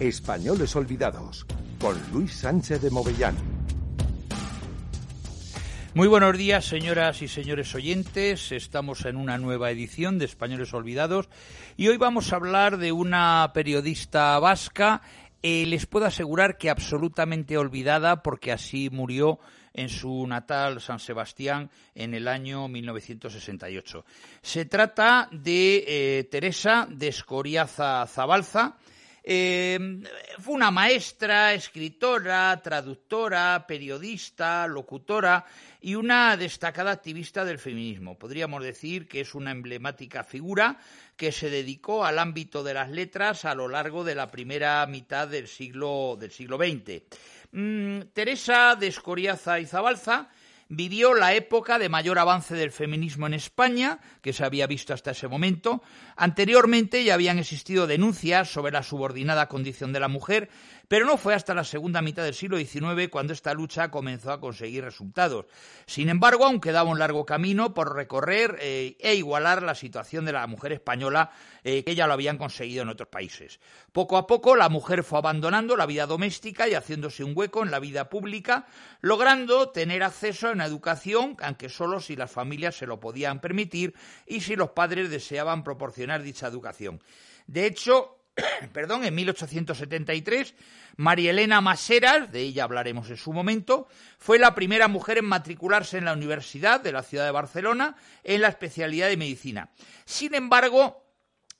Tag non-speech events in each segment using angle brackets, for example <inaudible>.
Españoles Olvidados, con Luis Sánchez de Movellán. Muy buenos días, señoras y señores oyentes. Estamos en una nueva edición de Españoles Olvidados y hoy vamos a hablar de una periodista vasca. Eh, les puedo asegurar que absolutamente olvidada porque así murió en su natal San Sebastián en el año 1968. Se trata de eh, Teresa de Escoriaza Zabalza, eh, fue una maestra, escritora, traductora, periodista, locutora y una destacada activista del feminismo. Podríamos decir que es una emblemática figura que se dedicó al ámbito de las letras a lo largo de la primera mitad del siglo, del siglo XX. Mm, Teresa de Escoriaza y Zabalza vivió la época de mayor avance del feminismo en España, que se había visto hasta ese momento. Anteriormente ya habían existido denuncias sobre la subordinada condición de la mujer, pero no fue hasta la segunda mitad del siglo XIX cuando esta lucha comenzó a conseguir resultados. Sin embargo, aún quedaba un largo camino por recorrer eh, e igualar la situación de la mujer española eh, que ya lo habían conseguido en otros países. Poco a poco la mujer fue abandonando la vida doméstica y haciéndose un hueco en la vida pública, logrando tener acceso a educación, aunque solo si las familias se lo podían permitir y si los padres deseaban proporcionar dicha educación. De hecho, <clears throat> perdón, en 1873, María Elena Maseras, de ella hablaremos en su momento, fue la primera mujer en matricularse en la Universidad de la ciudad de Barcelona en la especialidad de medicina. Sin embargo,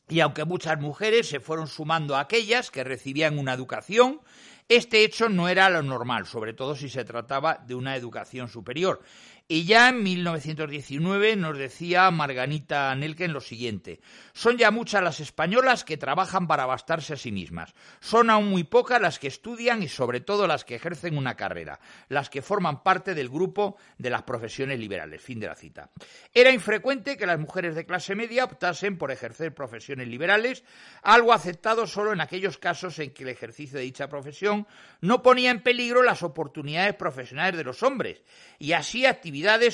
y aunque muchas mujeres se fueron sumando a aquellas que recibían una educación, este hecho no era lo normal, sobre todo si se trataba de una educación superior. Y ya en 1919 nos decía Marganita Nelken lo siguiente: Son ya muchas las españolas que trabajan para bastarse a sí mismas. Son aún muy pocas las que estudian y sobre todo las que ejercen una carrera, las que forman parte del grupo de las profesiones liberales. Fin de la cita. Era infrecuente que las mujeres de clase media optasen por ejercer profesiones liberales, algo aceptado solo en aquellos casos en que el ejercicio de dicha profesión no ponía en peligro las oportunidades profesionales de los hombres y así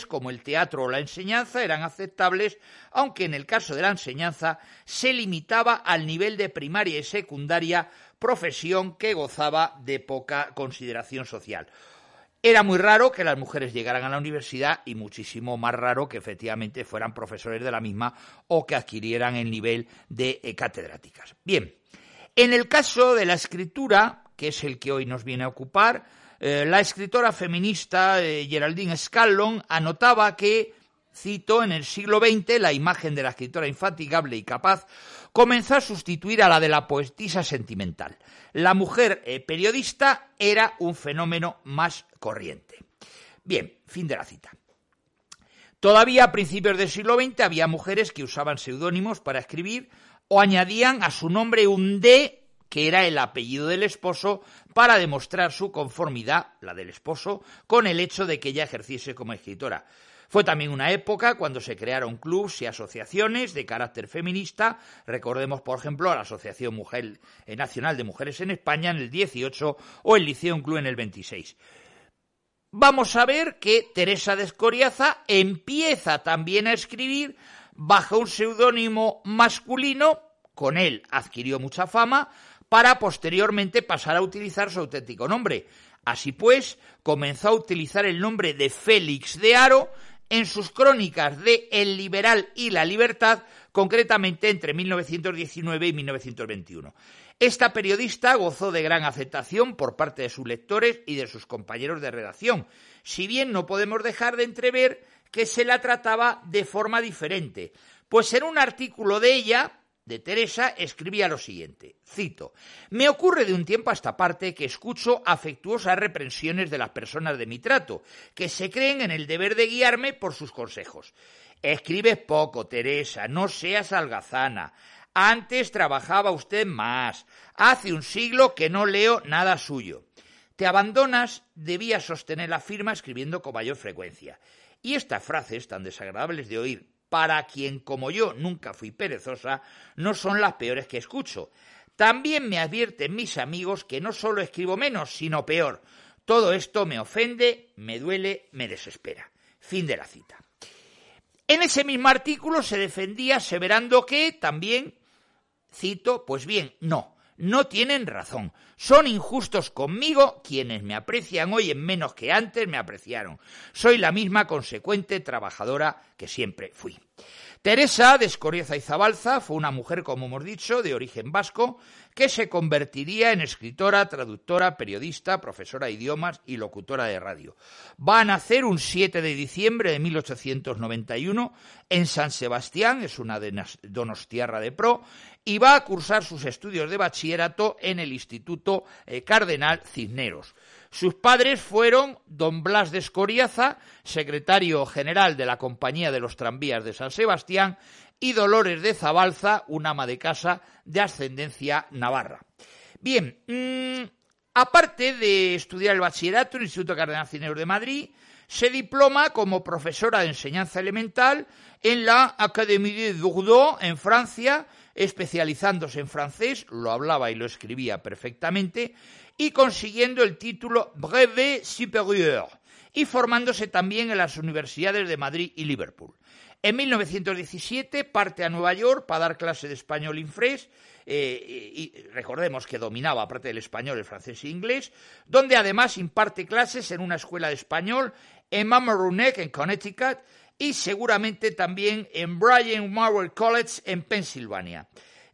como el teatro o la enseñanza eran aceptables, aunque en el caso de la enseñanza se limitaba al nivel de primaria y secundaria, profesión que gozaba de poca consideración social. Era muy raro que las mujeres llegaran a la universidad y muchísimo más raro que efectivamente fueran profesores de la misma o que adquirieran el nivel de eh, catedráticas. Bien, en el caso de la escritura, que es el que hoy nos viene a ocupar, eh, la escritora feminista eh, Geraldine Scanlon anotaba que, cito, en el siglo XX la imagen de la escritora infatigable y capaz comenzó a sustituir a la de la poetisa sentimental. La mujer eh, periodista era un fenómeno más corriente. Bien, fin de la cita. Todavía a principios del siglo XX había mujeres que usaban seudónimos para escribir o añadían a su nombre un D que era el apellido del esposo, para demostrar su conformidad, la del esposo, con el hecho de que ella ejerciese como escritora. Fue también una época cuando se crearon clubs y asociaciones de carácter feminista. Recordemos, por ejemplo, a la Asociación Mujer, eh, Nacional de Mujeres en España en el 18 o el Liceo Club en el 26. Vamos a ver que Teresa de Escoriaza empieza también a escribir bajo un seudónimo masculino. Con él adquirió mucha fama, para posteriormente pasar a utilizar su auténtico nombre. Así pues, comenzó a utilizar el nombre de Félix de Aro en sus crónicas de El Liberal y la Libertad, concretamente entre 1919 y 1921. Esta periodista gozó de gran aceptación por parte de sus lectores y de sus compañeros de redacción, si bien no podemos dejar de entrever que se la trataba de forma diferente, pues en un artículo de ella, de Teresa escribía lo siguiente, cito, Me ocurre de un tiempo a esta parte que escucho afectuosas reprensiones de las personas de mi trato, que se creen en el deber de guiarme por sus consejos. Escribes poco, Teresa, no seas algazana. Antes trabajaba usted más. Hace un siglo que no leo nada suyo. Te abandonas, debía sostener la firma escribiendo con mayor frecuencia. Y estas frases tan desagradables de oír para quien como yo nunca fui perezosa, no son las peores que escucho. También me advierten mis amigos que no solo escribo menos, sino peor. Todo esto me ofende, me duele, me desespera. Fin de la cita. En ese mismo artículo se defendía aseverando que también, cito, pues bien, no, no tienen razón. Son injustos conmigo quienes me aprecian hoy en menos que antes me apreciaron. Soy la misma consecuente trabajadora que siempre fui. Teresa de Escorieza y Zabalza fue una mujer, como hemos dicho, de origen vasco, que se convertiría en escritora, traductora, periodista, profesora de idiomas y locutora de radio. Va a nacer un 7 de diciembre de 1891 en San Sebastián, es una de Donostiarra de Pro, y va a cursar sus estudios de bachillerato en el Instituto eh, Cardenal Cisneros. Sus padres fueron don Blas de Escoriaza, secretario general de la Compañía de los Tranvías de San Sebastián, y Dolores de Zabalza, una ama de casa de ascendencia navarra. Bien, mm, aparte de estudiar el bachillerato en el Instituto Cardenal de Madrid, se diploma como profesora de enseñanza elemental en la Académie de Bordeaux, en Francia, especializándose en francés, lo hablaba y lo escribía perfectamente, y consiguiendo el título Brevet Supérieur y formándose también en las universidades de Madrid y Liverpool. En 1917 parte a Nueva York para dar clase de español infres, eh, y recordemos que dominaba, aparte del español, el francés e inglés, donde además imparte clases en una escuela de español en Mamaroneck, en Connecticut, y seguramente también en Bryan Marvel College, en Pensilvania.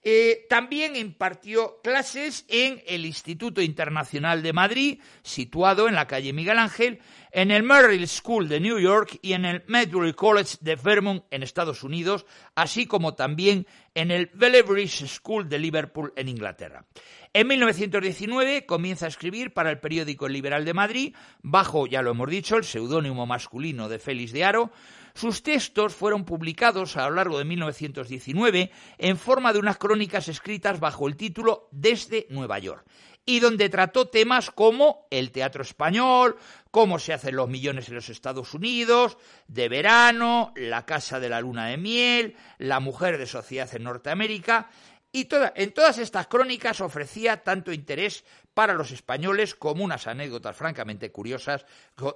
Eh, también impartió clases en el Instituto Internacional de Madrid, situado en la calle Miguel Ángel, en el Merrill School de New York y en el Medbury College de Vermont en Estados Unidos, así como también en el Belleville School de Liverpool en Inglaterra. En 1919 comienza a escribir para el periódico Liberal de Madrid, bajo, ya lo hemos dicho, el seudónimo masculino de Félix de Aro, sus textos fueron publicados a lo largo de 1919 en forma de unas crónicas escritas bajo el título Desde Nueva York y donde trató temas como el teatro español, cómo se hacen los millones en los Estados Unidos, de verano, la casa de la luna de miel, la mujer de sociedad en Norteamérica, y en todas estas crónicas ofrecía tanto interés para los españoles como unas anécdotas francamente curiosas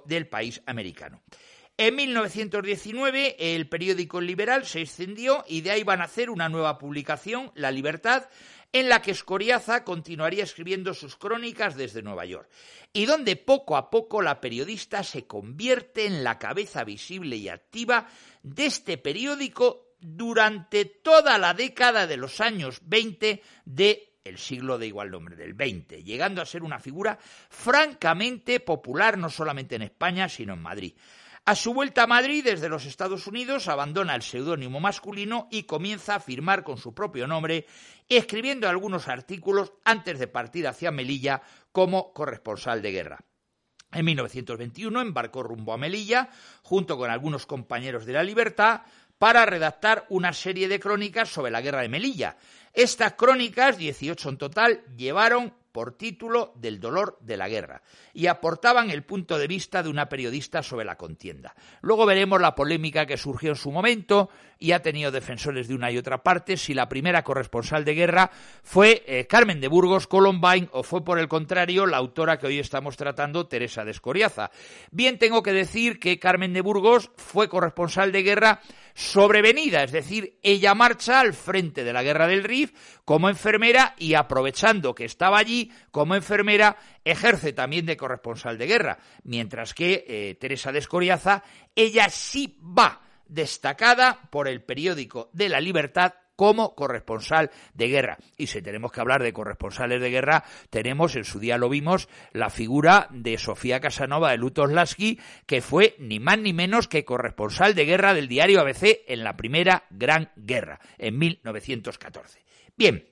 del país americano. En 1919 el periódico Liberal se extendió y de ahí van a hacer una nueva publicación, La Libertad, en la que Escoriaza continuaría escribiendo sus crónicas desde Nueva York, y donde poco a poco la periodista se convierte en la cabeza visible y activa de este periódico durante toda la década de los años 20 de el siglo de igual nombre, del 20, llegando a ser una figura francamente popular no solamente en España, sino en Madrid. A su vuelta a Madrid desde los Estados Unidos abandona el seudónimo masculino y comienza a firmar con su propio nombre, escribiendo algunos artículos antes de partir hacia Melilla como corresponsal de guerra. En 1921 embarcó rumbo a Melilla, junto con algunos compañeros de la Libertad, para redactar una serie de crónicas sobre la guerra de Melilla. Estas crónicas, 18 en total, llevaron por título del dolor de la guerra y aportaban el punto de vista de una periodista sobre la contienda. Luego veremos la polémica que surgió en su momento y ha tenido defensores de una y otra parte si la primera corresponsal de guerra fue eh, Carmen de Burgos Columbine o fue por el contrario la autora que hoy estamos tratando, Teresa de Escoriaza. Bien tengo que decir que Carmen de Burgos fue corresponsal de guerra sobrevenida, es decir, ella marcha al frente de la guerra del Rif como enfermera y aprovechando que estaba allí como enfermera ejerce también de corresponsal de guerra, mientras que eh, Teresa de Escoriaza, ella sí va destacada por el periódico de la Libertad como corresponsal de guerra. Y si tenemos que hablar de corresponsales de guerra, tenemos, en su día lo vimos, la figura de Sofía Casanova de Lutoslaski, que fue ni más ni menos que corresponsal de guerra del diario ABC en la Primera Gran Guerra, en 1914. Bien,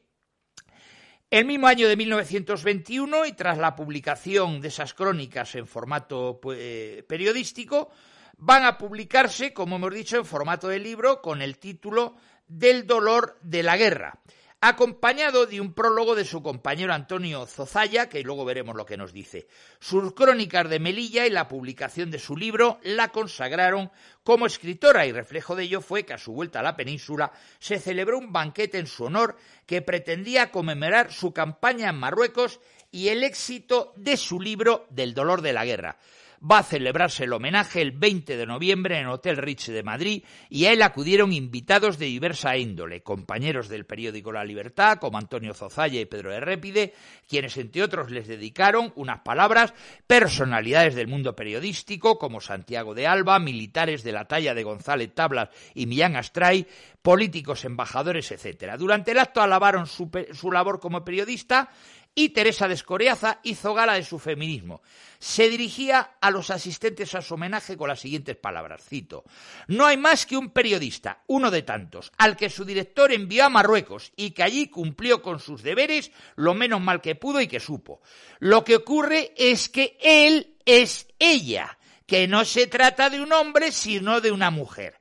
el mismo año de 1921, y tras la publicación de esas crónicas en formato pues, periodístico, van a publicarse, como hemos dicho, en formato de libro con el título del dolor de la guerra, acompañado de un prólogo de su compañero Antonio Zozaya, que luego veremos lo que nos dice. Sus crónicas de Melilla y la publicación de su libro la consagraron como escritora y reflejo de ello fue que a su vuelta a la península se celebró un banquete en su honor que pretendía conmemorar su campaña en Marruecos y el éxito de su libro del dolor de la guerra. Va a celebrarse el homenaje el 20 de noviembre en el Hotel Rich de Madrid y a él acudieron invitados de diversa índole, compañeros del periódico La Libertad, como Antonio Zozaya y Pedro de Répide, quienes entre otros les dedicaron unas palabras, personalidades del mundo periodístico como Santiago de Alba, militares de la talla de González Tablas y Millán Astray, políticos, embajadores, etc. Durante el acto alabaron su labor como periodista y Teresa de Escoriaza hizo gala de su feminismo. Se dirigía a los asistentes a su homenaje con las siguientes palabras, cito, No hay más que un periodista, uno de tantos, al que su director envió a Marruecos y que allí cumplió con sus deberes lo menos mal que pudo y que supo. Lo que ocurre es que él es ella, que no se trata de un hombre sino de una mujer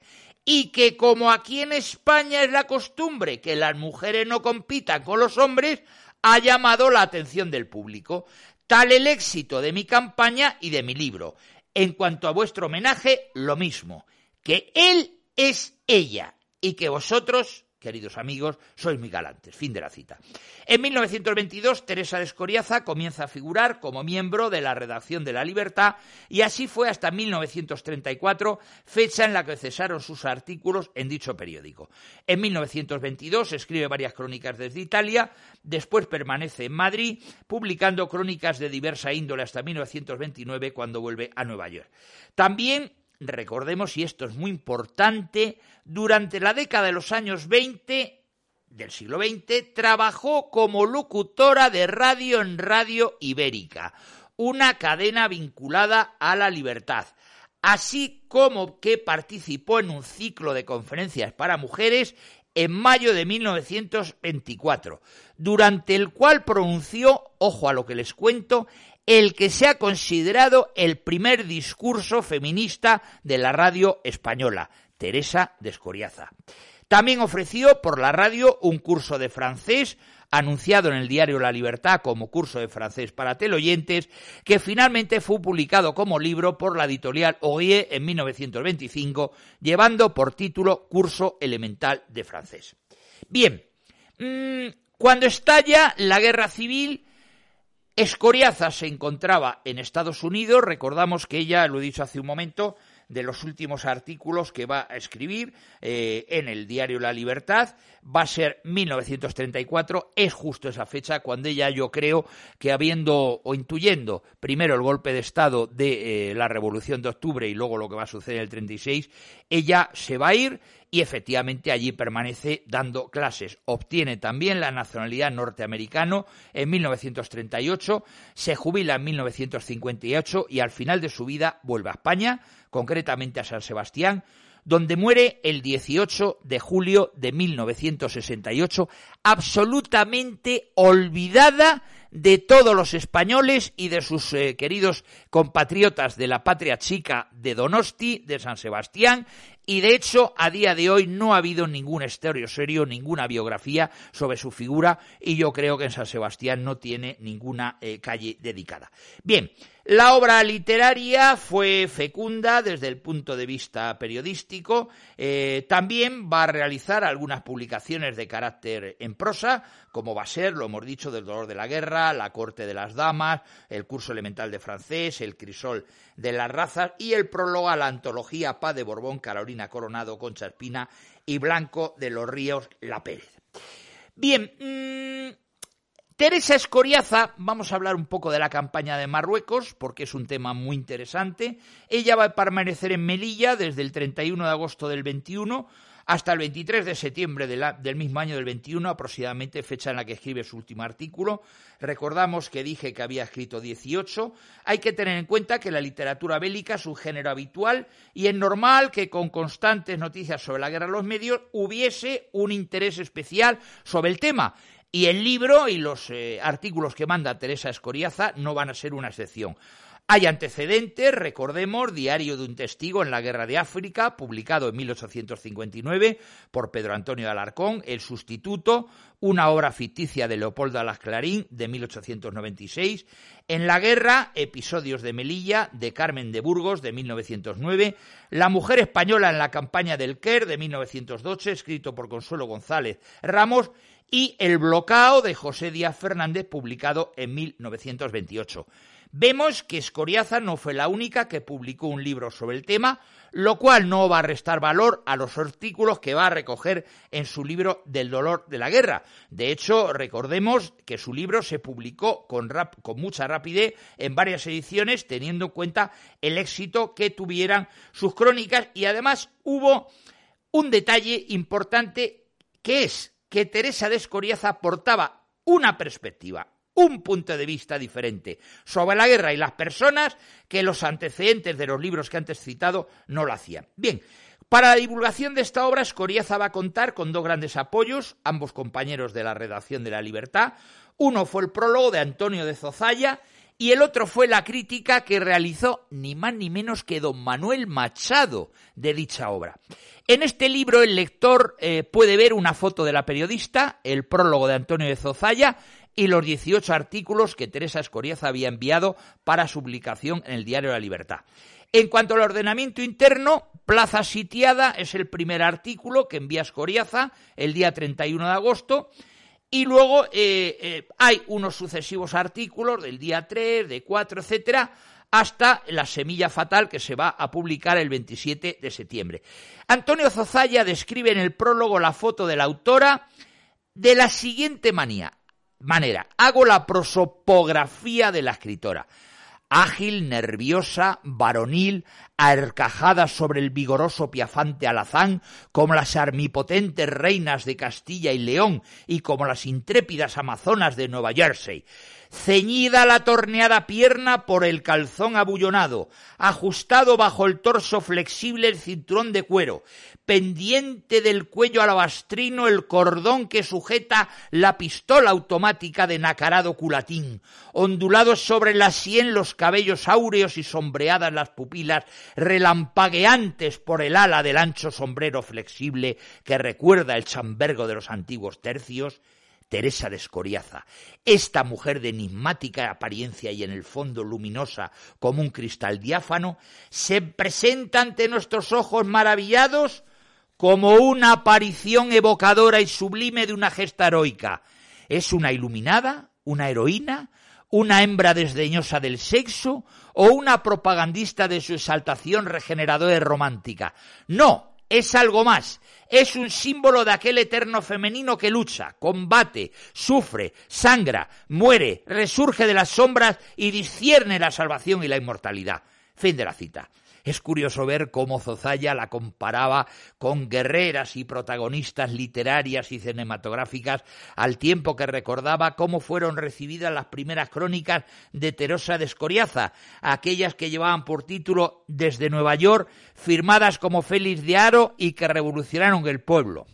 y que como aquí en España es la costumbre que las mujeres no compitan con los hombres, ha llamado la atención del público. Tal el éxito de mi campaña y de mi libro. En cuanto a vuestro homenaje, lo mismo, que él es ella y que vosotros queridos amigos, sois muy galantes. Fin de la cita. En 1922, Teresa de Escoriaza comienza a figurar como miembro de la redacción de La Libertad y así fue hasta 1934, fecha en la que cesaron sus artículos en dicho periódico. En 1922 escribe varias crónicas desde Italia, después permanece en Madrid, publicando crónicas de diversa índole hasta 1929, cuando vuelve a Nueva York. También recordemos, y esto es muy importante, durante la década de los años 20 del siglo XX trabajó como locutora de radio en Radio Ibérica, una cadena vinculada a la libertad, así como que participó en un ciclo de conferencias para mujeres en mayo de 1924, durante el cual pronunció, ojo a lo que les cuento, el que se ha considerado el primer discurso feminista de la radio española, Teresa de Escoriaza. También ofreció por la radio un curso de francés anunciado en el diario La Libertad como curso de francés para teleoyentes, que finalmente fue publicado como libro por la editorial Oye en 1925, llevando por título Curso Elemental de Francés. Bien, mm, cuando estalla la guerra civil, Escoriaza se encontraba en Estados Unidos, recordamos que ella, lo he dicho hace un momento, de los últimos artículos que va a escribir eh, en el diario La Libertad. Va a ser 1934, es justo esa fecha cuando ella yo creo que habiendo o intuyendo primero el golpe de Estado de eh, la Revolución de Octubre y luego lo que va a suceder en el 36, ella se va a ir y efectivamente allí permanece dando clases. Obtiene también la nacionalidad norteamericana en 1938, se jubila en 1958 y al final de su vida vuelve a España, concretamente a San Sebastián, donde muere el 18 de julio de 1968, absolutamente olvidada de todos los españoles y de sus eh, queridos compatriotas de la patria chica de Donosti, de San Sebastián, y de hecho a día de hoy no ha habido ningún estéreo serio, ninguna biografía sobre su figura y yo creo que en San Sebastián no tiene ninguna eh, calle dedicada. Bien, la obra literaria fue fecunda desde el punto de vista periodístico. Eh, también va a realizar algunas publicaciones de carácter en prosa, como va a ser, lo hemos dicho, del dolor de la guerra, la corte de las damas, el curso elemental de francés, el crisol de las razas y el prólogo a la antología Paz de Borbón, Carolina Coronado, Concha Espina y Blanco de los Ríos La Pérez. Bien, mmm, Teresa Escoriaza, vamos a hablar un poco de la campaña de Marruecos, porque es un tema muy interesante. Ella va a permanecer en Melilla desde el 31 de agosto del 21 hasta el 23 de septiembre del mismo año del 21, aproximadamente fecha en la que escribe su último artículo. Recordamos que dije que había escrito 18. Hay que tener en cuenta que la literatura bélica es un género habitual y es normal que con constantes noticias sobre la guerra en los medios hubiese un interés especial sobre el tema. Y el libro y los eh, artículos que manda Teresa Escoriaza no van a ser una excepción. Hay antecedentes, recordemos, Diario de un testigo en la Guerra de África, publicado en 1859 por Pedro Antonio de Alarcón, El sustituto, una obra ficticia de Leopoldo Alas Clarín de 1896, En la Guerra, Episodios de Melilla de Carmen de Burgos de 1909, La mujer española en la campaña del Quer de 1912, escrito por Consuelo González Ramos, y El bloqueo de José Díaz Fernández, publicado en 1928. Vemos que Escoriaza no fue la única que publicó un libro sobre el tema, lo cual no va a restar valor a los artículos que va a recoger en su libro del dolor de la guerra. De hecho, recordemos que su libro se publicó con, con mucha rapidez en varias ediciones, teniendo en cuenta el éxito que tuvieran sus crónicas y además hubo un detalle importante que es que Teresa de Escoriaza aportaba una perspectiva, un punto de vista diferente sobre la guerra y las personas que los antecedentes de los libros que antes citado no lo hacían. Bien, para la divulgación de esta obra, Escoriaza va a contar con dos grandes apoyos, ambos compañeros de la redacción de La Libertad. Uno fue el prólogo de Antonio de Zozaya y el otro fue la crítica que realizó ni más ni menos que don Manuel Machado de dicha obra. En este libro el lector eh, puede ver una foto de la periodista, el prólogo de Antonio de Zozaya y los 18 artículos que Teresa Escoriaza había enviado para su publicación en el Diario La Libertad. En cuanto al ordenamiento interno, Plaza Sitiada es el primer artículo que envía Escoriaza el día 31 de agosto y luego eh, eh, hay unos sucesivos artículos del día 3, de 4, etcétera, hasta La semilla fatal que se va a publicar el 27 de septiembre. Antonio Zozaya describe en el prólogo la foto de la autora de la siguiente manía, manera. Hago la prosopografía de la escritora. Ágil, nerviosa, varonil, arcajada sobre el vigoroso piafante alazán, como las armipotentes reinas de Castilla y León y como las intrépidas amazonas de Nueva Jersey ceñida la torneada pierna por el calzón abullonado, ajustado bajo el torso flexible el cinturón de cuero, pendiente del cuello alabastrino el cordón que sujeta la pistola automática de nacarado culatín, ondulados sobre la sien los cabellos áureos y sombreadas las pupilas, relampagueantes por el ala del ancho sombrero flexible que recuerda el chambergo de los antiguos tercios, Teresa de Escoriaza, esta mujer de enigmática apariencia y en el fondo luminosa como un cristal diáfano, se presenta ante nuestros ojos maravillados como una aparición evocadora y sublime de una gesta heroica. ¿Es una iluminada, una heroína, una hembra desdeñosa del sexo o una propagandista de su exaltación regeneradora y romántica? No, es algo más. Es un símbolo de aquel eterno femenino que lucha, combate, sufre, sangra, muere, resurge de las sombras y discierne la salvación y la inmortalidad. Fin de la cita. Es curioso ver cómo Zozaya la comparaba con guerreras y protagonistas literarias y cinematográficas, al tiempo que recordaba cómo fueron recibidas las primeras crónicas de Terosa de Escoriaza, aquellas que llevaban por título Desde Nueva York, firmadas como Félix de Aro y que revolucionaron el pueblo.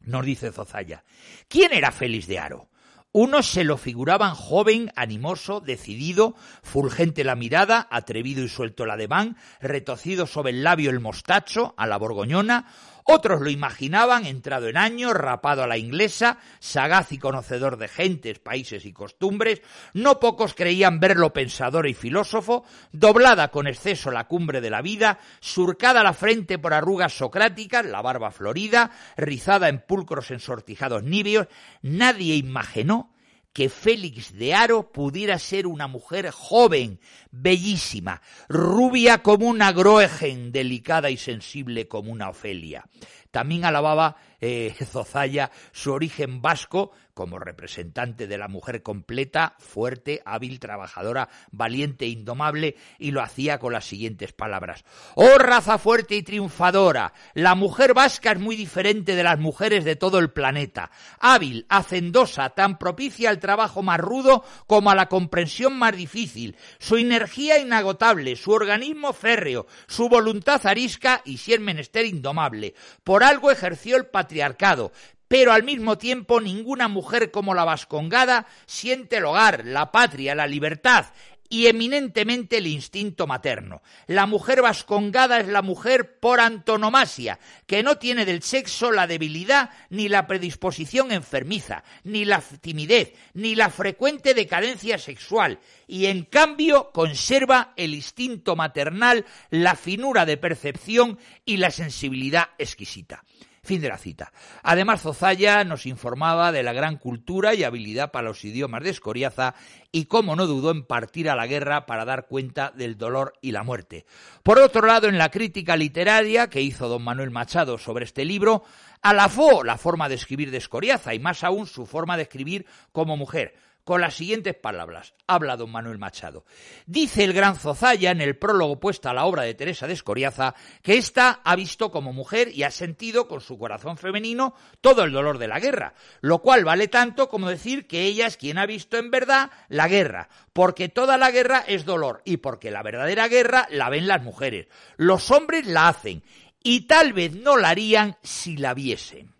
Nos dice Zozaya. ¿Quién era Félix de Aro? Unos se lo figuraban joven, animoso, decidido, fulgente la mirada, atrevido y suelto el ademán, retocido sobre el labio el mostacho, a la borgoñona, otros lo imaginaban entrado en años, rapado a la inglesa, sagaz y conocedor de gentes, países y costumbres, no pocos creían verlo pensador y filósofo, doblada con exceso la cumbre de la vida, surcada la frente por arrugas socráticas, la barba florida, rizada en pulcros ensortijados nibios, nadie imaginó que Félix de Aro pudiera ser una mujer joven, bellísima, rubia como una Groegen, delicada y sensible como una Ofelia. También alababa eh, Zozaya su origen vasco como representante de la mujer completa, fuerte, hábil, trabajadora, valiente e indomable, y lo hacía con las siguientes palabras. Oh raza fuerte y triunfadora, la mujer vasca es muy diferente de las mujeres de todo el planeta, hábil, hacendosa, tan propicia al trabajo más rudo como a la comprensión más difícil, su energía inagotable, su organismo férreo, su voluntad arisca y si es menester indomable. Por algo ejerció el patriarcado, pero al mismo tiempo ninguna mujer como la vascongada siente el hogar, la patria, la libertad y eminentemente el instinto materno. La mujer vascongada es la mujer por antonomasia, que no tiene del sexo la debilidad ni la predisposición enfermiza, ni la timidez, ni la frecuente decadencia sexual, y en cambio conserva el instinto maternal, la finura de percepción y la sensibilidad exquisita. Fin de la cita. Además, Zozaya nos informaba de la gran cultura y habilidad para los idiomas de Escoriaza y cómo no dudó en partir a la guerra para dar cuenta del dolor y la muerte. Por otro lado, en la crítica literaria que hizo don Manuel Machado sobre este libro, alafó la forma de escribir de Escoriaza y más aún su forma de escribir como mujer con las siguientes palabras. Habla don Manuel Machado. Dice el gran Zozaya en el prólogo puesto a la obra de Teresa de Escoriaza que ésta ha visto como mujer y ha sentido con su corazón femenino todo el dolor de la guerra, lo cual vale tanto como decir que ella es quien ha visto en verdad la guerra, porque toda la guerra es dolor y porque la verdadera guerra la ven las mujeres. Los hombres la hacen y tal vez no la harían si la viesen.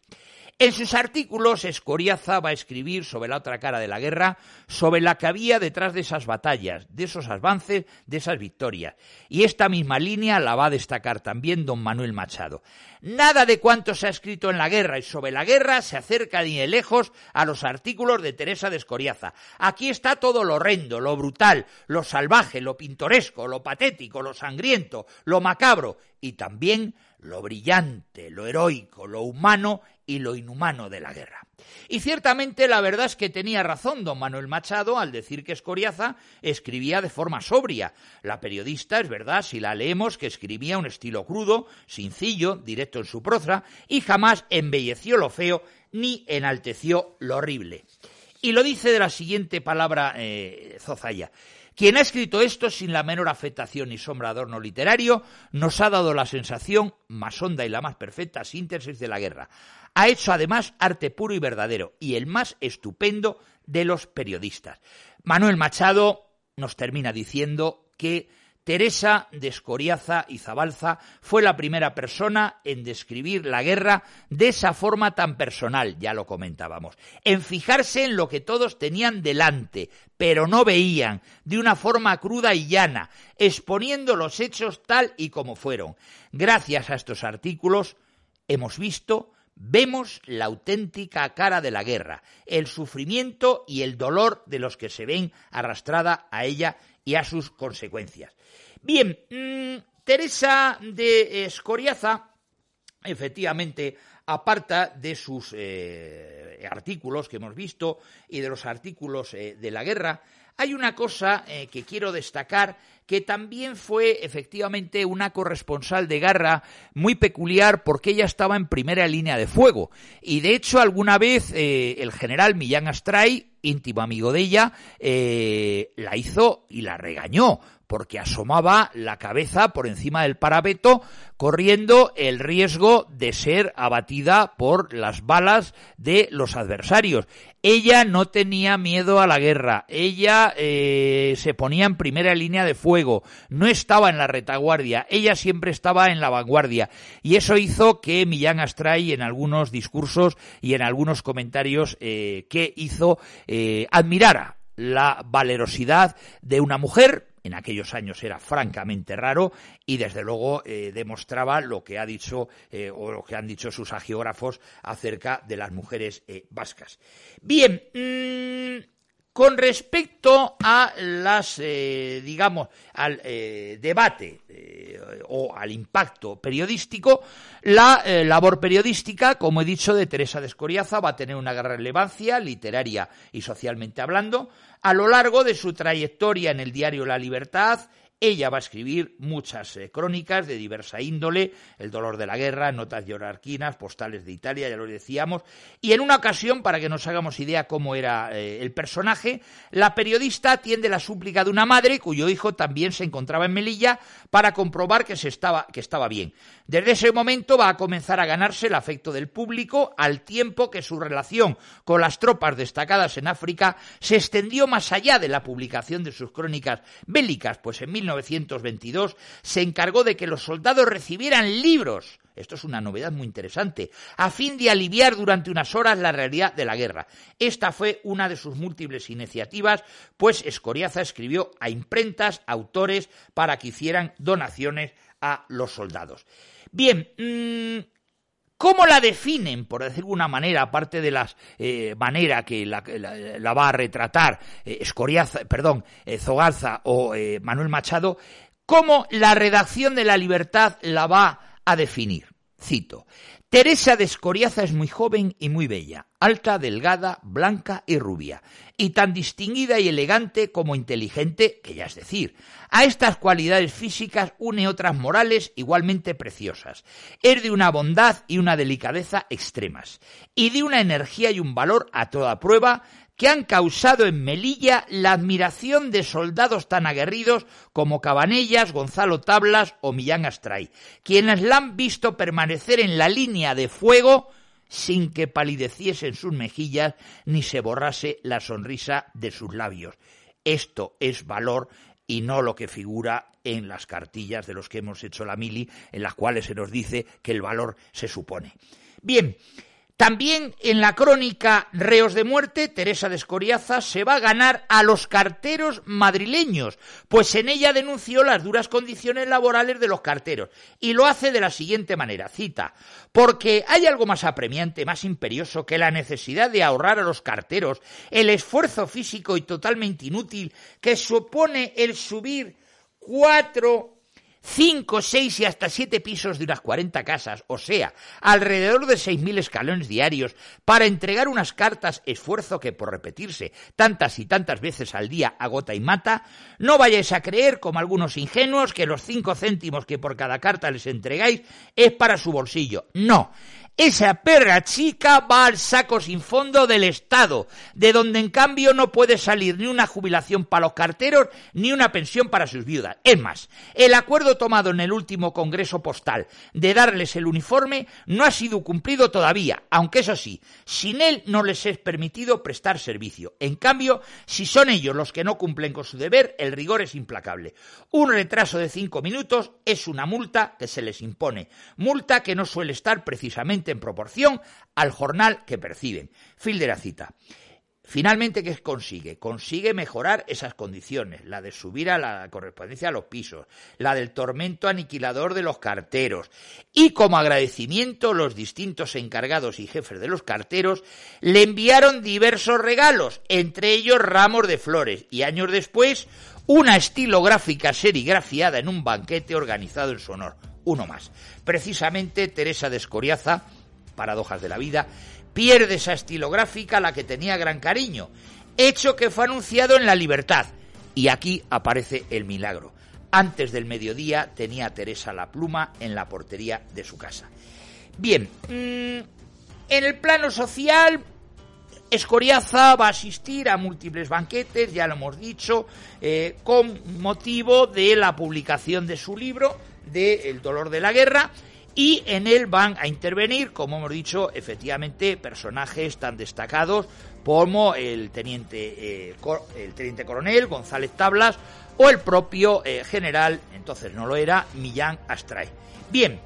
En sus artículos, Escoriaza va a escribir sobre la otra cara de la guerra, sobre la que había detrás de esas batallas, de esos avances, de esas victorias. Y esta misma línea la va a destacar también don Manuel Machado. Nada de cuanto se ha escrito en la guerra y sobre la guerra se acerca ni de lejos a los artículos de Teresa de Escoriaza. Aquí está todo lo horrendo, lo brutal, lo salvaje, lo pintoresco, lo patético, lo sangriento, lo macabro y también lo brillante, lo heroico, lo humano y lo inhumano de la guerra. Y ciertamente la verdad es que tenía razón don Manuel Machado al decir que Escoriaza escribía de forma sobria. La periodista, es verdad, si la leemos, que escribía un estilo crudo, sencillo, directo en su proza, y jamás embelleció lo feo ni enalteció lo horrible. Y lo dice de la siguiente palabra eh, Zozaya. Quien ha escrito esto sin la menor afectación ni sombra adorno literario nos ha dado la sensación más honda y la más perfecta síntesis de la guerra. Ha hecho además arte puro y verdadero y el más estupendo de los periodistas. Manuel Machado nos termina diciendo que Teresa de Escoriaza y Zabalza fue la primera persona en describir la guerra de esa forma tan personal, ya lo comentábamos, en fijarse en lo que todos tenían delante, pero no veían, de una forma cruda y llana, exponiendo los hechos tal y como fueron. Gracias a estos artículos hemos visto vemos la auténtica cara de la guerra, el sufrimiento y el dolor de los que se ven arrastrada a ella y a sus consecuencias. Bien, mm, Teresa de Escoriaza, efectivamente, aparta de sus eh, artículos que hemos visto y de los artículos eh, de la guerra, hay una cosa eh, que quiero destacar que también fue efectivamente una corresponsal de guerra muy peculiar porque ella estaba en primera línea de fuego. Y de hecho alguna vez el general Millán Astray, íntimo amigo de ella, la hizo y la regañó porque asomaba la cabeza por encima del parapeto, corriendo el riesgo de ser abatida por las balas de los adversarios. Ella no tenía miedo a la guerra, ella eh, se ponía en primera línea de fuego, no estaba en la retaguardia, ella siempre estaba en la vanguardia. Y eso hizo que Millán Astray en algunos discursos y en algunos comentarios eh, que hizo eh, admirara la valerosidad de una mujer en aquellos años era francamente raro y desde luego eh, demostraba lo que ha dicho o lo que han dicho sus agiógrafos acerca de las mujeres vascas. Bien, mm, con respecto a las, digamos, al debate o al impacto periodístico, la labor periodística, como he dicho, de Teresa de Escoriaza va a tener una gran relevancia literaria y socialmente hablando. A lo largo de su trayectoria en el diario La Libertad, ella va a escribir muchas eh, crónicas de diversa índole, El dolor de la guerra, Notas llorarquinas, Postales de Italia, ya lo decíamos, y en una ocasión, para que nos hagamos idea cómo era eh, el personaje, la periodista atiende la súplica de una madre cuyo hijo también se encontraba en Melilla para comprobar que, se estaba, que estaba bien. Desde ese momento va a comenzar a ganarse el afecto del público al tiempo que su relación con las tropas destacadas en África se extendió más allá de la publicación de sus crónicas bélicas, pues en 1922 se encargó de que los soldados recibieran libros esto es una novedad muy interesante, a fin de aliviar durante unas horas la realidad de la guerra. Esta fue una de sus múltiples iniciativas, pues Escoriaza escribió a imprentas, autores, para que hicieran donaciones a los soldados. Bien, mm, ¿Cómo la definen, por decir una manera, aparte de la eh, manera que la, va a retratar eh, Escoriaza, perdón, eh, o Manuel Machado? ¿Cómo la redacción de la libertad la va a definir? Cito. Teresa de Escoriaza es muy joven y muy bella, alta, delgada, blanca y rubia, y tan distinguida y elegante como inteligente, que ya es decir. A estas cualidades físicas une otras morales igualmente preciosas. Es de una bondad y una delicadeza extremas, y de una energía y un valor a toda prueba que han causado en Melilla la admiración de soldados tan aguerridos como Cabanellas, Gonzalo Tablas o Millán Astray, quienes la han visto permanecer en la línea de fuego sin que palideciesen sus mejillas ni se borrase la sonrisa de sus labios. Esto es valor y no lo que figura en las cartillas de los que hemos hecho la mili, en las cuales se nos dice que el valor se supone. Bien, también en la crónica Reos de Muerte, Teresa de Escoriaza se va a ganar a los carteros madrileños, pues en ella denunció las duras condiciones laborales de los carteros y lo hace de la siguiente manera, cita, porque hay algo más apremiante, más imperioso que la necesidad de ahorrar a los carteros el esfuerzo físico y totalmente inútil que supone el subir cuatro cinco, seis y hasta siete pisos de unas cuarenta casas, o sea, alrededor de seis mil escalones diarios, para entregar unas cartas, esfuerzo que por repetirse tantas y tantas veces al día agota y mata, no vayáis a creer, como algunos ingenuos, que los cinco céntimos que por cada carta les entregáis es para su bolsillo. No, esa perra chica va al saco sin fondo del Estado, de donde en cambio no puede salir ni una jubilación para los carteros ni una pensión para sus viudas. Es más, el acuerdo tomado en el último Congreso Postal de darles el uniforme no ha sido cumplido todavía, aunque eso sí, sin él no les es permitido prestar servicio. En cambio, si son ellos los que no cumplen con su deber, el rigor es implacable. Un retraso de cinco minutos es una multa que se les impone, multa que no suele estar precisamente en proporción al jornal que perciben. Fin de la cita. Finalmente, ¿qué consigue? Consigue mejorar esas condiciones, la de subir a la correspondencia a los pisos, la del tormento aniquilador de los carteros, y como agradecimiento los distintos encargados y jefes de los carteros le enviaron diversos regalos, entre ellos ramos de flores, y años después una estilográfica serigrafiada en un banquete organizado en su honor. Uno más. Precisamente Teresa de Escoriaza paradojas de la vida, pierde esa estilográfica a la que tenía gran cariño, hecho que fue anunciado en La Libertad. Y aquí aparece el milagro. Antes del mediodía tenía Teresa la pluma en la portería de su casa. Bien, mm, en el plano social, Escoriaza va a asistir a múltiples banquetes, ya lo hemos dicho, eh, con motivo de la publicación de su libro, de El dolor de la guerra, y en él van a intervenir, como hemos dicho, efectivamente personajes tan destacados como el teniente, eh, el teniente coronel González Tablas o el propio eh, general, entonces no lo era, Millán Astray. Bien,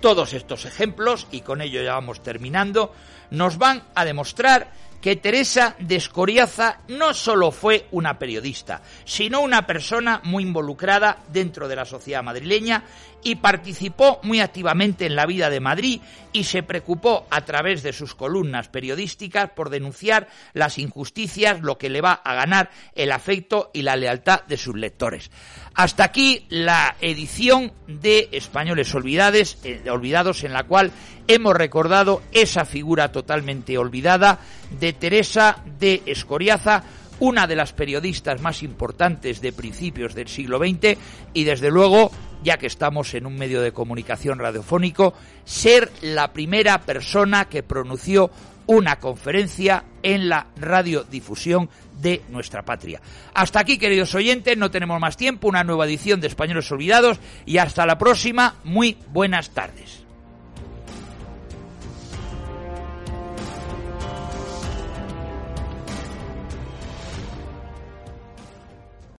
todos estos ejemplos, y con ello ya vamos terminando, nos van a demostrar que Teresa de Escoriaza no solo fue una periodista, sino una persona muy involucrada dentro de la sociedad madrileña y participó muy activamente en la vida de Madrid y se preocupó a través de sus columnas periodísticas por denunciar las injusticias, lo que le va a ganar el afecto y la lealtad de sus lectores. Hasta aquí la edición de Españoles Olvidades, eh, Olvidados en la cual hemos recordado esa figura totalmente olvidada de Teresa de Escoriaza, una de las periodistas más importantes de principios del siglo XX y desde luego, ya que estamos en un medio de comunicación radiofónico, ser la primera persona que pronunció una conferencia en la radiodifusión de nuestra patria. Hasta aquí, queridos oyentes, no tenemos más tiempo, una nueva edición de Españoles Olvidados y hasta la próxima, muy buenas tardes.